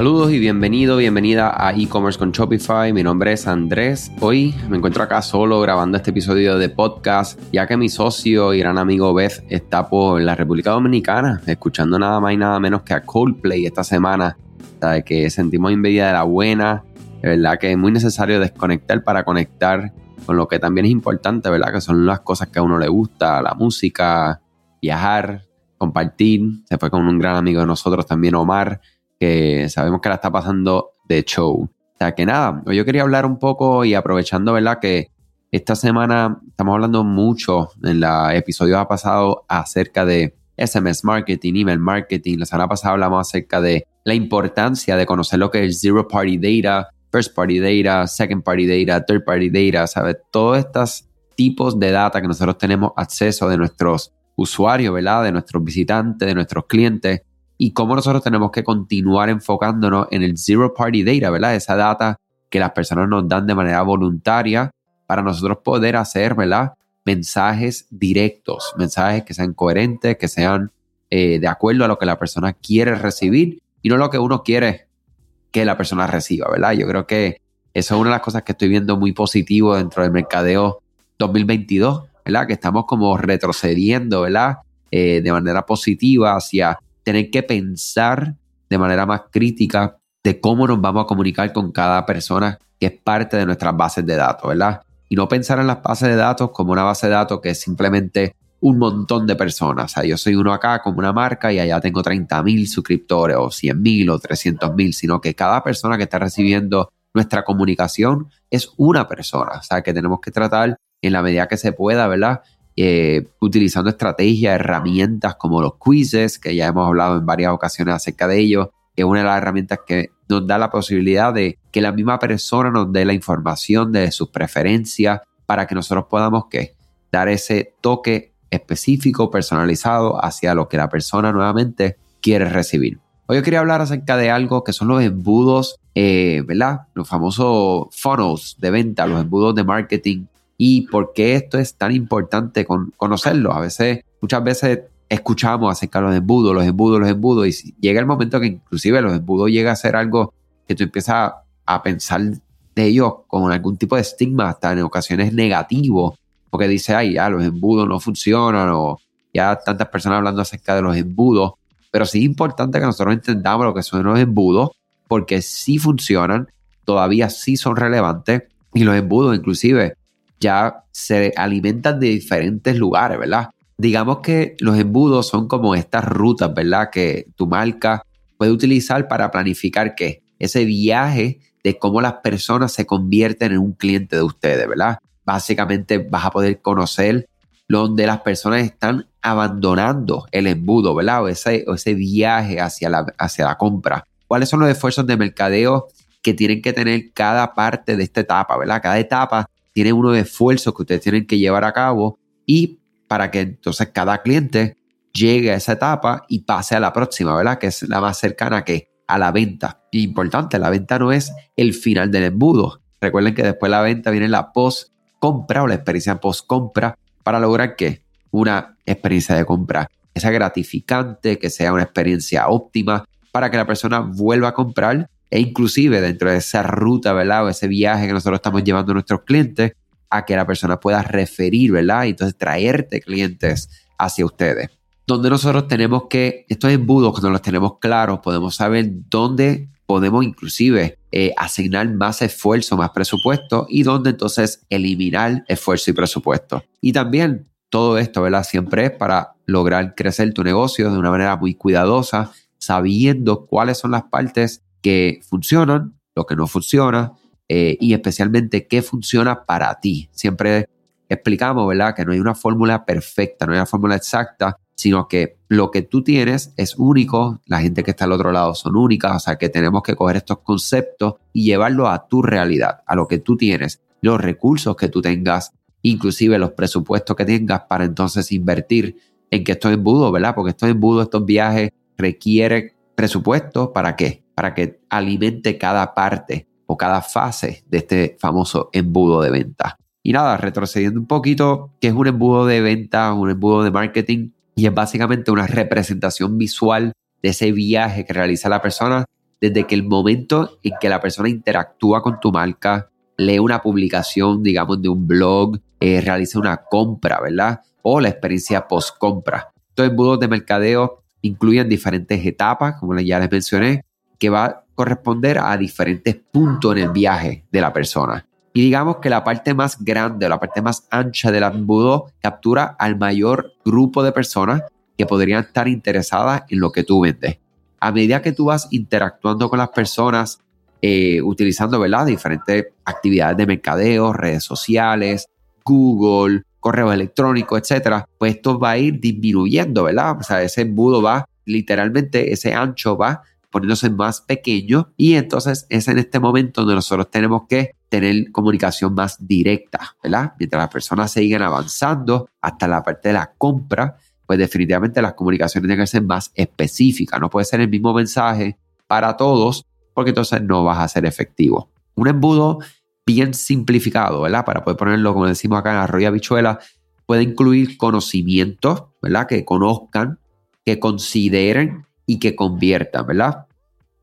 Saludos y bienvenido, bienvenida a e-commerce con Shopify. Mi nombre es Andrés. Hoy me encuentro acá solo grabando este episodio de podcast, ya que mi socio y gran amigo Beth está por la República Dominicana, escuchando nada más y nada menos que a Coldplay esta semana. de que sentimos envidia de la buena. De verdad que es muy necesario desconectar para conectar con lo que también es importante, ¿verdad? Que son las cosas que a uno le gusta, la música, viajar, compartir. Se fue con un gran amigo de nosotros también, Omar que sabemos que la está pasando de show. O sea que nada, yo quería hablar un poco y aprovechando, ¿verdad? Que esta semana estamos hablando mucho en la episodio pasado acerca de SMS marketing, email marketing. La semana pasada hablamos acerca de la importancia de conocer lo que es zero party data, first party data, second party data, third party data, ¿sabes? Todos estos tipos de data que nosotros tenemos acceso de nuestros usuarios, ¿verdad? De nuestros visitantes, de nuestros clientes y cómo nosotros tenemos que continuar enfocándonos en el zero party data, ¿verdad? Esa data que las personas nos dan de manera voluntaria para nosotros poder hacer, ¿verdad? Mensajes directos, mensajes que sean coherentes, que sean eh, de acuerdo a lo que la persona quiere recibir y no lo que uno quiere que la persona reciba, ¿verdad? Yo creo que eso es una de las cosas que estoy viendo muy positivo dentro del mercadeo 2022, ¿verdad? Que estamos como retrocediendo, ¿verdad? Eh, de manera positiva hacia tener que pensar de manera más crítica de cómo nos vamos a comunicar con cada persona que es parte de nuestras bases de datos, ¿verdad? Y no pensar en las bases de datos como una base de datos que es simplemente un montón de personas. O sea, yo soy uno acá como una marca y allá tengo 30 mil suscriptores o 100 mil o 300 mil, sino que cada persona que está recibiendo nuestra comunicación es una persona. O sea, que tenemos que tratar en la medida que se pueda, ¿verdad? Eh, utilizando estrategias, herramientas como los quizzes, que ya hemos hablado en varias ocasiones acerca de ello, que es una de las herramientas que nos da la posibilidad de que la misma persona nos dé la información de sus preferencias para que nosotros podamos ¿qué? dar ese toque específico, personalizado hacia lo que la persona nuevamente quiere recibir. Hoy yo quería hablar acerca de algo que son los embudos, eh, ¿verdad? Los famosos funnels de venta, los embudos de marketing y por qué esto es tan importante conocerlo. A veces, muchas veces escuchamos acerca de los embudos, los embudos, los embudos, y llega el momento que inclusive los embudos llega a ser algo que tú empiezas a pensar de ellos con algún tipo de estigma, hasta en ocasiones negativo, porque dice, ay, ya los embudos no funcionan, o ya tantas personas hablando acerca de los embudos, pero sí es importante que nosotros entendamos lo que son los embudos, porque sí funcionan, todavía sí son relevantes, y los embudos inclusive ya se alimentan de diferentes lugares, ¿verdad? Digamos que los embudos son como estas rutas, ¿verdad? Que tu marca puede utilizar para planificar qué? Ese viaje de cómo las personas se convierten en un cliente de ustedes, ¿verdad? Básicamente vas a poder conocer donde las personas están abandonando el embudo, ¿verdad? O ese, ese viaje hacia la, hacia la compra. ¿Cuáles son los esfuerzos de mercadeo que tienen que tener cada parte de esta etapa, ¿verdad? Cada etapa tiene unos esfuerzos que ustedes tienen que llevar a cabo y para que entonces cada cliente llegue a esa etapa y pase a la próxima, ¿verdad? Que es la más cercana que a la venta. Importante, la venta no es el final del embudo. Recuerden que después de la venta viene la post compra o la experiencia post compra para lograr que una experiencia de compra sea gratificante, que sea una experiencia óptima para que la persona vuelva a comprar e inclusive dentro de esa ruta, ¿verdad? O ese viaje que nosotros estamos llevando a nuestros clientes, a que la persona pueda referir, ¿verdad? Y entonces traerte clientes hacia ustedes. Donde nosotros tenemos que, estos embudos, cuando los tenemos claros, podemos saber dónde podemos inclusive eh, asignar más esfuerzo, más presupuesto y dónde entonces eliminar esfuerzo y presupuesto. Y también todo esto, ¿verdad? Siempre es para lograr crecer tu negocio de una manera muy cuidadosa, sabiendo cuáles son las partes que funcionan, lo que no funciona eh, y especialmente qué funciona para ti. Siempre explicamos, ¿verdad? Que no hay una fórmula perfecta, no hay una fórmula exacta, sino que lo que tú tienes es único, la gente que está al otro lado son únicas, o sea que tenemos que coger estos conceptos y llevarlos a tu realidad, a lo que tú tienes, los recursos que tú tengas, inclusive los presupuestos que tengas para entonces invertir en que estos embudos, ¿verdad? Porque estos embudos, estos viajes requieren presupuesto para qué? Para que alimente cada parte o cada fase de este famoso embudo de venta. Y nada, retrocediendo un poquito, ¿qué es un embudo de venta, un embudo de marketing? Y es básicamente una representación visual de ese viaje que realiza la persona desde que el momento en que la persona interactúa con tu marca, lee una publicación, digamos, de un blog, eh, realiza una compra, ¿verdad? O la experiencia post-compra. Estos embudos de mercadeo incluyen diferentes etapas, como ya les mencioné, que va a corresponder a diferentes puntos en el viaje de la persona. Y digamos que la parte más grande, la parte más ancha del embudo captura al mayor grupo de personas que podrían estar interesadas en lo que tú vendes. A medida que tú vas interactuando con las personas, eh, utilizando ¿verdad? diferentes actividades de mercadeo, redes sociales, Google, correo electrónico, etcétera, pues esto va a ir disminuyendo, ¿verdad? O sea, ese embudo va, literalmente, ese ancho va poniéndose más pequeño y entonces es en este momento donde nosotros tenemos que tener comunicación más directa, ¿verdad? Mientras las personas siguen avanzando hasta la parte de la compra, pues definitivamente las comunicaciones tienen que ser más específicas. No puede ser el mismo mensaje para todos porque entonces no vas a ser efectivo. Un embudo bien simplificado, ¿verdad? Para poder ponerlo, como decimos acá en Arroyo Bichuela, puede incluir conocimientos, ¿verdad? Que conozcan, que consideren y que conviertan, ¿verdad?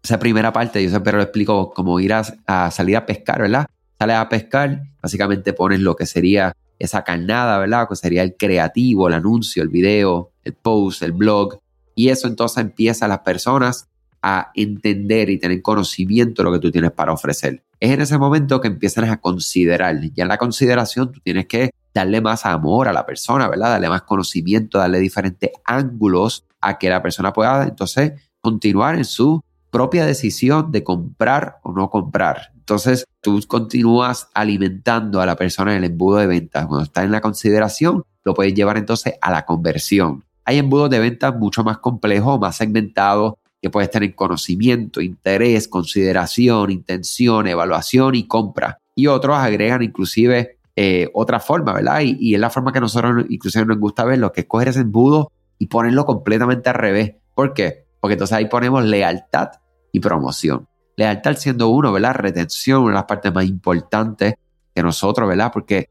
Esa primera parte, yo siempre lo explico como ir a, salir a pescar, ¿verdad? Sales a pescar, básicamente pones lo que sería esa carnada, ¿verdad? Que sería el creativo, el anuncio, el video, el post, el blog. Y eso entonces empieza a las personas a entender y tener conocimiento de lo que tú tienes para ofrecer. Es en ese momento que empiezan a considerar. Ya en la consideración tú tienes que darle más amor a la persona, ¿verdad? Darle más conocimiento, darle diferentes ángulos a que la persona pueda entonces continuar en su propia decisión de comprar o no comprar. Entonces, tú continúas alimentando a la persona en el embudo de ventas. Cuando está en la consideración, lo puedes llevar entonces a la conversión. Hay embudos de ventas mucho más complejos, más segmentados, que puedes tener conocimiento, interés, consideración, intención, evaluación y compra. Y otros agregan inclusive eh, otra forma, ¿verdad? Y, y, es la forma que nosotros inclusive nos gusta verlo, que es coger ese embudo y ponerlo completamente al revés. ¿Por qué? Porque entonces ahí ponemos lealtad y promoción. Lealtad siendo uno, ¿verdad? Retención, una de las partes más importantes que nosotros, ¿verdad? Porque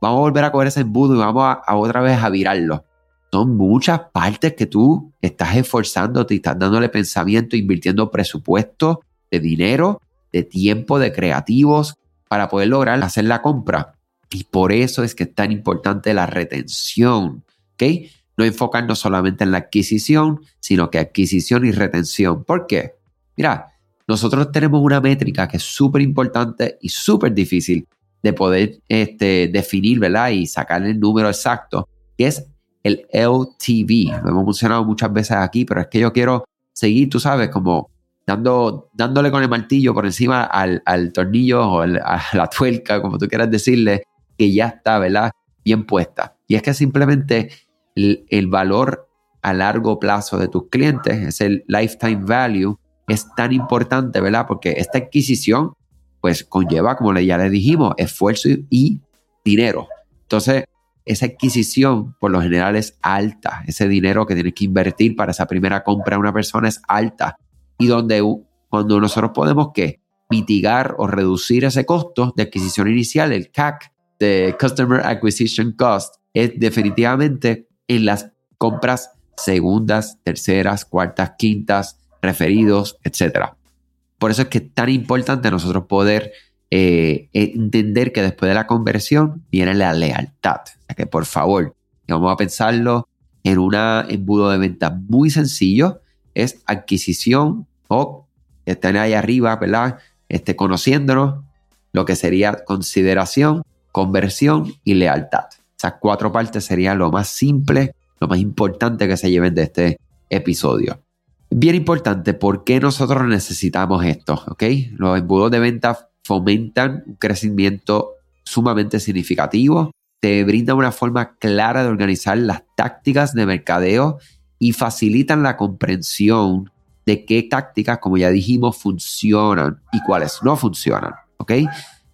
vamos a volver a coger ese embudo y vamos a, otra vez a virarlo. Son muchas partes que tú estás esforzándote y estás dándole pensamiento, invirtiendo presupuesto de dinero, de tiempo, de creativos para poder lograr hacer la compra. Y por eso es que es tan importante la retención, ¿ok? No enfocarnos solamente en la adquisición, sino que adquisición y retención. ¿Por qué? Mira, nosotros tenemos una métrica que es súper importante y súper difícil de poder este, definir, ¿verdad? Y sacar el número exacto, que es el LTV. Lo hemos mencionado muchas veces aquí, pero es que yo quiero seguir, tú sabes, como dando, dándole con el martillo por encima al, tornillo o a la tuerca, como tú quieras decirle, que ya está, ¿verdad? Bien puesta. Y es que simplemente el, el valor a largo plazo de tus clientes es el lifetime value es tan importante, ¿verdad? Porque esta adquisición, pues conlleva, como ya le dijimos, esfuerzo y dinero. Entonces, esa adquisición por lo general es alta. Ese dinero que tienes que invertir para esa primera compra de una persona es alta. Y donde cuando nosotros podemos que mitigar o reducir ese costo de adquisición inicial, el CAC, de Customer Acquisition Cost, es definitivamente en las compras segundas, terceras, cuartas, quintas, referidos, etc. Por eso es que es tan importante nosotros poder eh, entender que después de la conversión viene la lealtad. Que por favor, vamos a pensarlo en un embudo de venta muy sencillo, es adquisición o están ahí arriba, ¿verdad? Este, conociéndonos, lo que sería consideración, conversión y lealtad. Esas cuatro partes serían lo más simple, lo más importante que se lleven de este episodio. Bien importante, ¿por qué nosotros necesitamos esto? ¿Ok? Los embudos de venta fomentan un crecimiento sumamente significativo, te brindan una forma clara de organizar las tácticas de mercadeo y facilitan la comprensión de qué tácticas, como ya dijimos, funcionan y cuáles no funcionan. ¿Ok?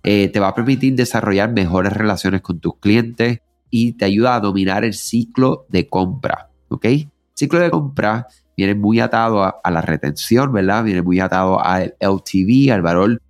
Eh, te va a permitir desarrollar mejores relaciones con tus clientes y te ayuda a dominar el ciclo de compra. ¿Ok? Ciclo de compra viene muy atado a, la retención, ¿verdad? Viene muy atado al LTV, al valor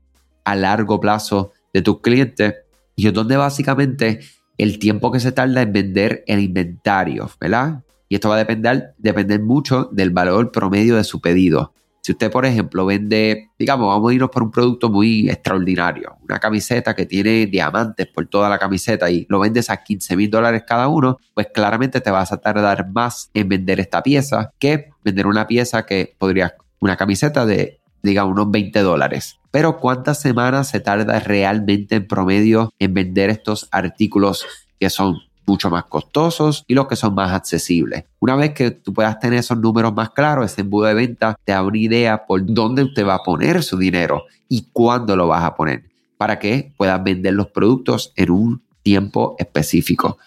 a largo plazo de tus clientes. Y es donde básicamente el tiempo que se tarda en vender el inventario, ¿verdad? Y esto va a depender, depender mucho del valor promedio de su pedido. Si usted, por ejemplo, vende, digamos, vamos a irnos por un producto muy extraordinario, una camiseta que tiene diamantes por toda la camiseta y lo vendes a 15 mil dólares cada uno, pues claramente te vas a tardar más en vender esta pieza que vender una pieza que podría, una camiseta de, digamos, unos 20 dólares. Pero ¿cuántas semanas se tarda realmente en promedio en vender estos artículos que son mucho más costosos y los que son más accesibles. Una vez que tú puedas tener esos números más claros, ese embudo de venta te da una idea por dónde usted va a poner su dinero y cuándo lo vas a poner para que puedas vender los productos en un tiempo específico.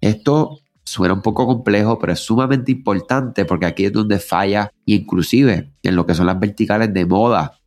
Esto suena un poco complejo, pero es sumamente importante porque aquí es donde falla, inclusive en lo que son las verticales de moda.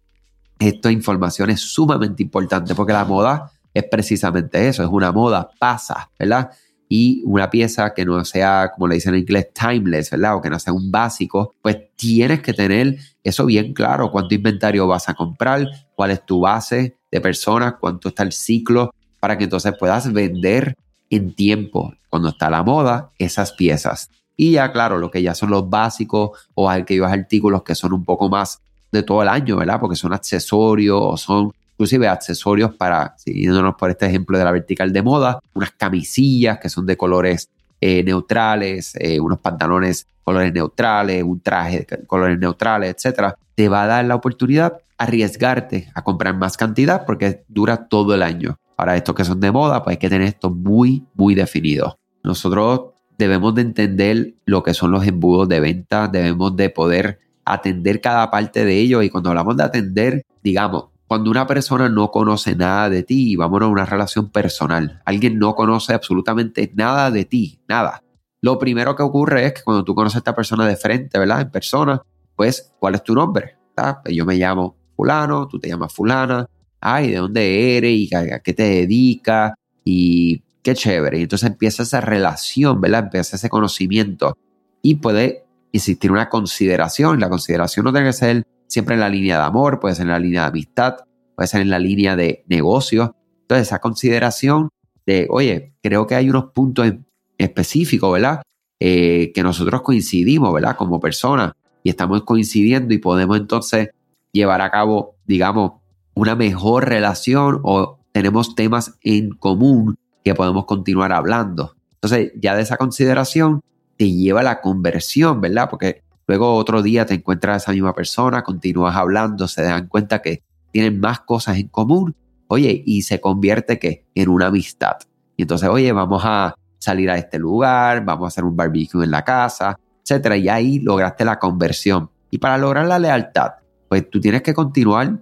Esta información es sumamente importante porque la moda es precisamente eso, es una moda, pasa, ¿verdad? Y una pieza que no sea, como le dicen en inglés, timeless, ¿verdad? O que no sea un básico, pues tienes que tener eso bien claro, cuánto inventario vas a comprar, cuál es tu base de personas, cuánto está el ciclo, para que entonces puedas vender en tiempo, cuando está la moda, esas piezas. Y ya, claro, lo que ya son los básicos o aquellos artículos que son un poco más de todo el año, ¿verdad? Porque son accesorios o son inclusive accesorios para, siguiéndonos por este ejemplo de la vertical de moda, unas camisillas que son de colores eh, neutrales, eh, unos pantalones colores neutrales, un traje colores neutrales, etcétera, te va a dar la oportunidad arriesgarte a comprar más cantidad porque dura todo el año. Para estos que son de moda, pues hay que tener esto muy, muy definido. Nosotros debemos de entender lo que son los embudos de venta, debemos de poder atender cada parte de ellos y cuando hablamos de atender, digamos, cuando una persona no conoce nada de ti, vámonos a una relación personal, alguien no conoce absolutamente nada de ti, nada. Lo primero que ocurre es que cuando tú conoces a esta persona de frente, ¿verdad? En persona, pues, ¿cuál es tu nombre? Pues yo me llamo fulano, tú te llamas fulana, ay, ¿de dónde eres? ¿Y a qué te dedicas? Y qué chévere. Y entonces empieza esa relación, ¿verdad? Empieza ese conocimiento y puede existir una consideración. La consideración no tiene que ser siempre en la línea de amor, puede ser en la línea de amistad, puede ser en la línea de negocio. Entonces, esa consideración de, oye, creo que hay unos puntos específicos, ¿verdad? Eh, que nosotros coincidimos, ¿verdad? Como personas y estamos coincidiendo y podemos entonces llevar a cabo, digamos, una mejor relación o tenemos temas en común que podemos continuar hablando. Entonces, ya de esa consideración te lleva a la conversión, ¿verdad? Porque Luego otro día te encuentras a esa misma persona, continúas hablando, se dan cuenta que tienen más cosas en común, oye, y se convierte que en una amistad. Y entonces, oye, vamos a salir a este lugar, vamos a hacer un barbecue en la casa, etcétera, y ahí lograste la conversión. Y para lograr la lealtad, pues tú tienes que continuar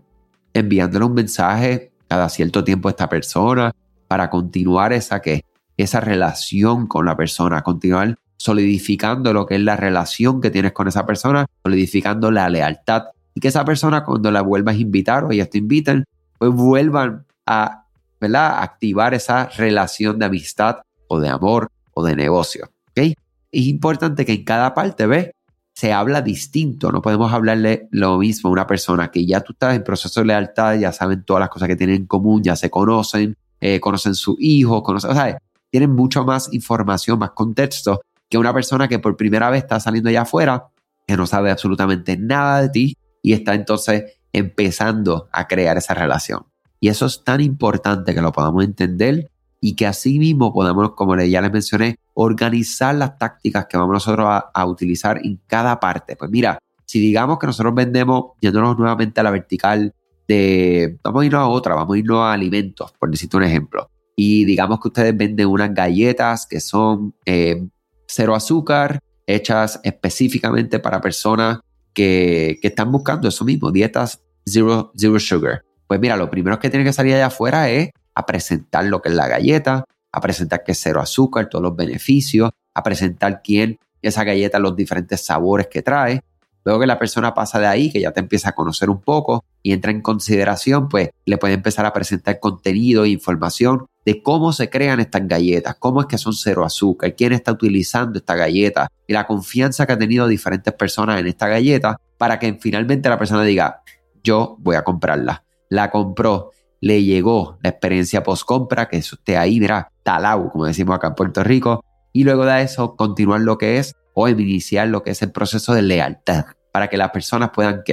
enviándole un mensaje cada cierto tiempo a esta persona para continuar esa que esa relación con la persona, continuar solidificando lo que es la relación que tienes con esa persona, solidificando la lealtad y que esa persona cuando la vuelvas a invitar o ellas te inviten, pues vuelvan a ¿verdad? activar esa relación de amistad o de amor o de negocio. ¿okay? Es importante que en cada parte, ¿ves? Se habla distinto, no podemos hablarle lo mismo a una persona que ya tú estás en proceso de lealtad, ya saben todas las cosas que tienen en común, ya se conocen, eh, conocen su hijo, conocen, o sea, tienen mucho más información, más contexto que una persona que por primera vez está saliendo allá afuera, que no sabe absolutamente nada de ti y está entonces empezando a crear esa relación. Y eso es tan importante que lo podamos entender y que así mismo podamos, como ya les mencioné, organizar las tácticas que vamos nosotros a, utilizar en cada parte. Pues mira, si digamos que nosotros vendemos, yéndonos nuevamente a la vertical de, vamos a irnos a otra, vamos a irnos a alimentos, por decirte un ejemplo. Y digamos que ustedes venden unas galletas que son eh, cero azúcar, hechas específicamente para personas que, están buscando eso mismo, dietas zero, zero sugar. Pues mira, lo primero que tiene que salir allá afuera es a presentar lo que es la galleta, a presentar que es cero azúcar, todos los beneficios, a presentar quién esa galleta, los diferentes sabores que trae, Luego que la persona pasa de ahí, que ya te empieza a conocer un poco y entra en consideración, pues le puede empezar a presentar contenido e información de cómo se crean estas galletas, cómo es que son cero azúcar, quién está utilizando esta galleta y la confianza que ha tenido diferentes personas en esta galleta para que finalmente la persona diga, yo voy a comprarla. La compró, le llegó la experiencia post compra, que eso esté ahí, mira, talao, como decimos acá en Puerto Rico, y luego de eso continuar lo que es o iniciar lo que es el proceso de lealtad para que las personas puedan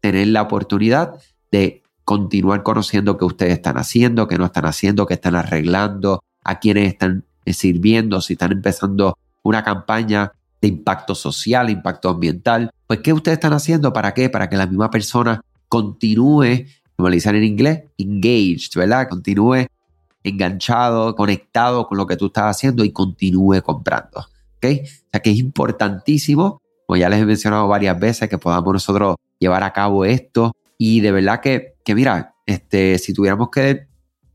tener la oportunidad de continuar conociendo qué ustedes están haciendo, qué no están haciendo, qué están arreglando, a quiénes están eh, sirviendo, si están empezando una campaña de impacto social, impacto ambiental. Pues, ¿qué ustedes están haciendo? ¿Para qué? Para que la misma persona continúe, como le dicen en inglés, engaged, ¿verdad? Continúe enganchado, conectado con lo que tú estás haciendo y continúe comprando. ¿Ok? O sea que es importantísimo, como ya les he mencionado varias veces, que podamos nosotros llevar a cabo esto. Y de verdad que, que mira, este, si tuviéramos que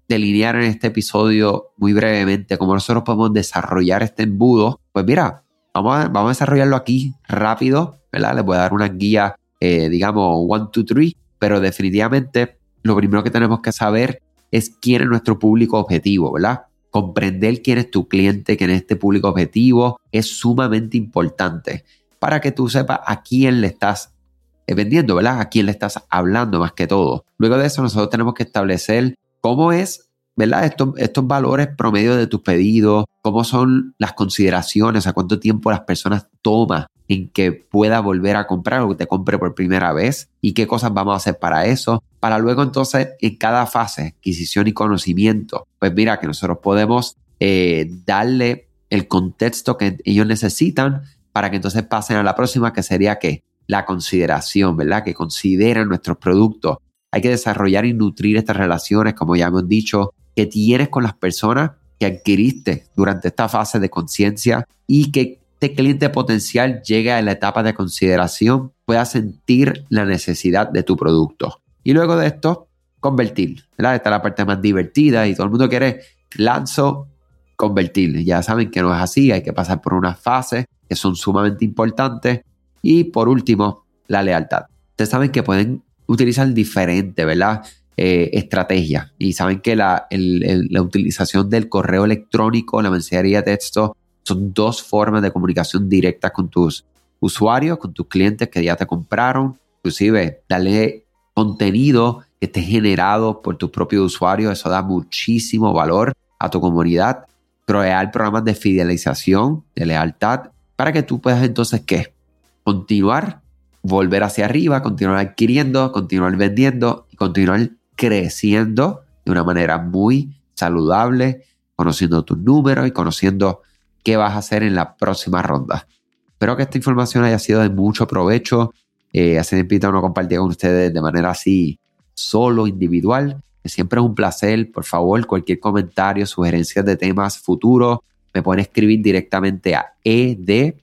delinear en este episodio muy brevemente cómo nosotros podemos desarrollar este embudo, pues mira, vamos a, vamos a desarrollarlo aquí rápido, ¿verdad? Les voy a dar una guía, eh, digamos, one, two, three, pero definitivamente lo primero que tenemos que saber es quién es nuestro público objetivo, ¿verdad? Comprender quién es tu cliente, quién es este público objetivo, es sumamente importante para que tú sepas a quién le estás vendiendo, ¿verdad? A quién le estás hablando más que todo. Luego de eso nosotros tenemos que establecer cómo es, ¿verdad? Estos, estos valores promedio de tus pedidos, cómo son las consideraciones, a cuánto tiempo las personas toman en que pueda volver a comprar o que te compre por primera vez y qué cosas vamos a hacer para eso, para luego entonces en cada fase, adquisición y conocimiento, pues mira que nosotros podemos eh, darle el contexto que ellos necesitan para que entonces pasen a la próxima, que sería que la consideración, ¿verdad? Que consideran nuestros productos. Hay que desarrollar y nutrir estas relaciones, como ya hemos dicho, que tienes con las personas que adquiriste durante esta fase de conciencia y que este cliente potencial llegue a la etapa de consideración, pueda sentir la necesidad de tu producto. Y luego de esto, convertir. ¿verdad? Esta es la parte más divertida y todo el mundo quiere lanzo, convertir. Ya saben que no es así, hay que pasar por unas fases que son sumamente importantes y por último, la lealtad. Ustedes saben que pueden utilizar diferentes. Eh, estrategias y saben que la, la utilización del correo electrónico, la mensajería de texto, son dos formas de comunicación directa con tus usuarios, con tus clientes que ya te compraron. Inclusive, darle contenido que esté generado por tus propios usuarios. Eso da muchísimo valor a tu comunidad. Crear programas de fidelización, de lealtad, para que tú puedas entonces, ¿qué? Continuar, volver hacia arriba, continuar adquiriendo, continuar vendiendo y continuar creciendo de una manera muy saludable, conociendo tus números y conociendo qué vas a hacer en la próxima ronda. Espero que esta información haya sido de mucho provecho. Eh, hace tiempo no compartí con ustedes de manera así solo, individual. Siempre es un placer. Por favor, cualquier comentario, sugerencias de temas futuros, me pueden escribir directamente a ed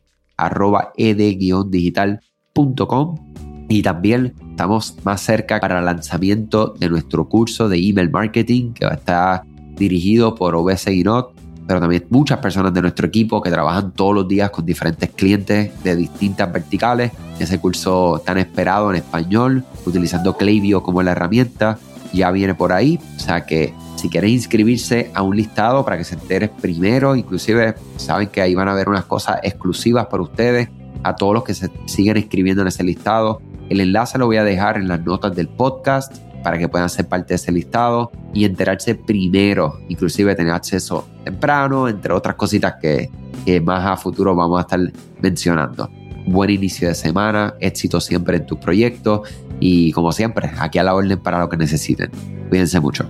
arroba ed-digital.com y también estamos más cerca para el lanzamiento de nuestro curso de email marketing que va a estar dirigido por OBS Guinot, pero también muchas personas de nuestro equipo que trabajan todos los días con diferentes clientes de distintas verticales. Ese curso tan esperado en español, utilizando Klaviyo como la herramienta, ya viene por ahí. O sea que si quieres inscribirse a un listado para que se enteres primero, inclusive saben que ahí van a haber unas cosas exclusivas para ustedes, a todos los que se siguen inscribiendo en ese listado. El enlace lo voy a dejar en las notas del podcast para que puedan ser parte de ese listado y enterarse primero, inclusive tener acceso temprano, entre otras cositas que, que más a futuro vamos a estar mencionando. Buen inicio de semana, éxito siempre en tus proyectos y como siempre, aquí a la orden para lo que necesiten. Cuídense mucho.